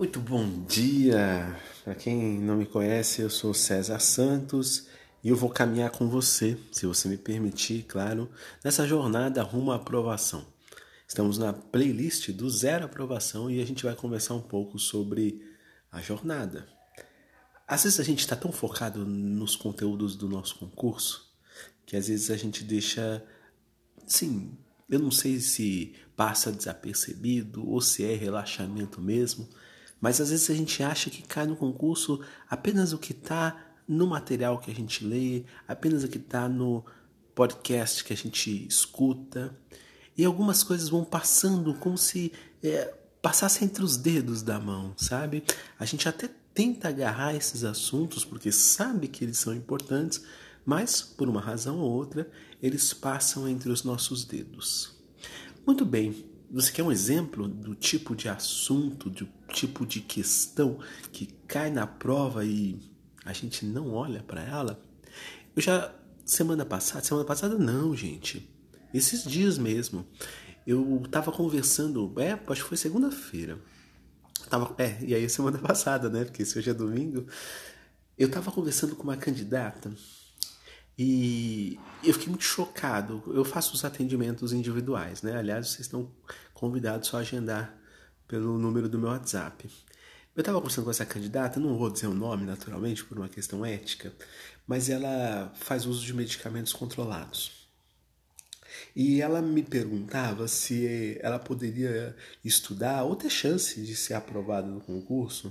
Muito bom dia! Para quem não me conhece, eu sou César Santos e eu vou caminhar com você, se você me permitir, claro, nessa jornada rumo à aprovação. Estamos na playlist do Zero Aprovação e a gente vai conversar um pouco sobre a jornada. Às vezes a gente está tão focado nos conteúdos do nosso concurso que às vezes a gente deixa, sim, eu não sei se passa desapercebido ou se é relaxamento mesmo mas às vezes a gente acha que cai no concurso apenas o que está no material que a gente lê, apenas o que está no podcast que a gente escuta. E algumas coisas vão passando como se é, passasse entre os dedos da mão, sabe? A gente até tenta agarrar esses assuntos porque sabe que eles são importantes, mas por uma razão ou outra eles passam entre os nossos dedos. Muito bem, você quer um exemplo do tipo de assunto, do tipo de questão que cai na prova e a gente não olha para ela? Eu já semana passada, semana passada não, gente. Esses dias mesmo, eu tava conversando, é, acho que foi segunda-feira. Tava, é, e aí semana passada, né? Porque se hoje é domingo, eu tava conversando com uma candidata e eu fiquei muito chocado. Eu faço os atendimentos individuais, né? Aliás, vocês estão convidados só a agendar pelo número do meu WhatsApp. Eu estava conversando com essa candidata, não vou dizer o nome naturalmente por uma questão ética, mas ela faz uso de medicamentos controlados. E ela me perguntava se ela poderia estudar ou ter chance de ser aprovada no concurso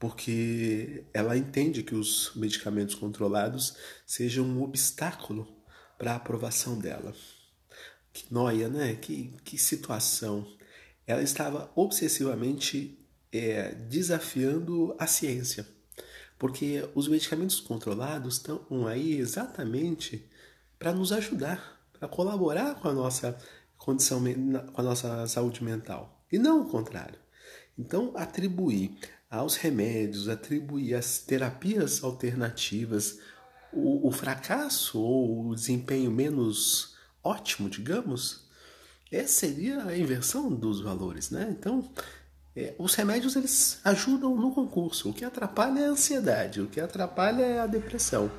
porque ela entende que os medicamentos controlados sejam um obstáculo para a aprovação dela. Que noia, né? Que, que situação. Ela estava obsessivamente é, desafiando a ciência, porque os medicamentos controlados estão aí exatamente para nos ajudar, para colaborar com a nossa condição, com a nossa saúde mental, e não o contrário. Então, atribuir aos remédios, atribuir às terapias alternativas o, o fracasso ou o desempenho menos ótimo, digamos, essa seria a inversão dos valores, né? Então, é, os remédios eles ajudam no concurso. O que atrapalha é a ansiedade, o que atrapalha é a depressão.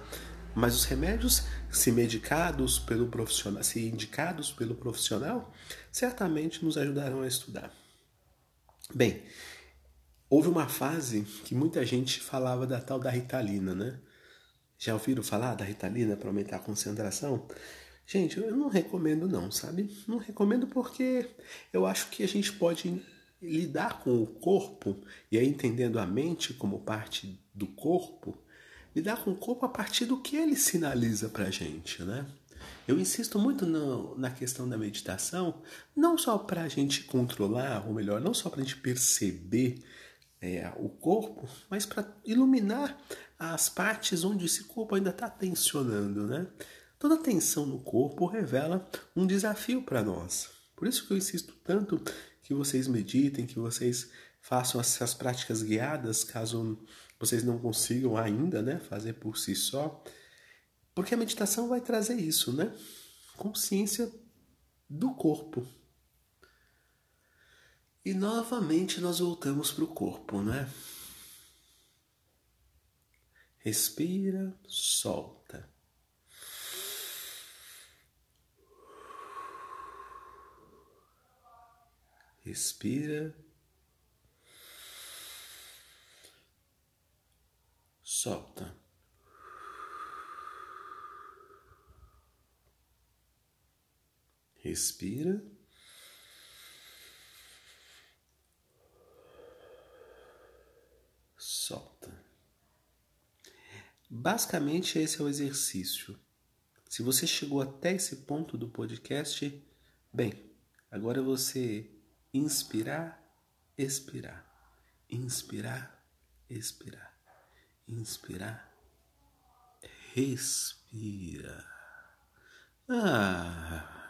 Mas os remédios, se medicados pelo profissional, se indicados pelo profissional, certamente nos ajudarão a estudar. Bem, Houve uma fase que muita gente falava da tal da ritalina, né? Já ouviram falar da ritalina para aumentar a concentração? Gente, eu não recomendo não, sabe? Não recomendo porque eu acho que a gente pode lidar com o corpo, e aí entendendo a mente como parte do corpo, lidar com o corpo a partir do que ele sinaliza para a gente, né? Eu insisto muito no, na questão da meditação, não só para a gente controlar, ou melhor, não só para a gente perceber é, o corpo, mas para iluminar as partes onde esse corpo ainda está tensionando, né? Toda tensão no corpo revela um desafio para nós. Por isso que eu insisto tanto que vocês meditem, que vocês façam essas práticas guiadas, caso vocês não consigam ainda, né, fazer por si só, porque a meditação vai trazer isso, né? Consciência do corpo, e novamente nós voltamos para o corpo, né? Respira, solta. Respira. Solta. Respira. solta. Basicamente, esse é o exercício. Se você chegou até esse ponto do podcast, bem, agora você inspirar, expirar, inspirar, expirar, inspirar, respira. Ah.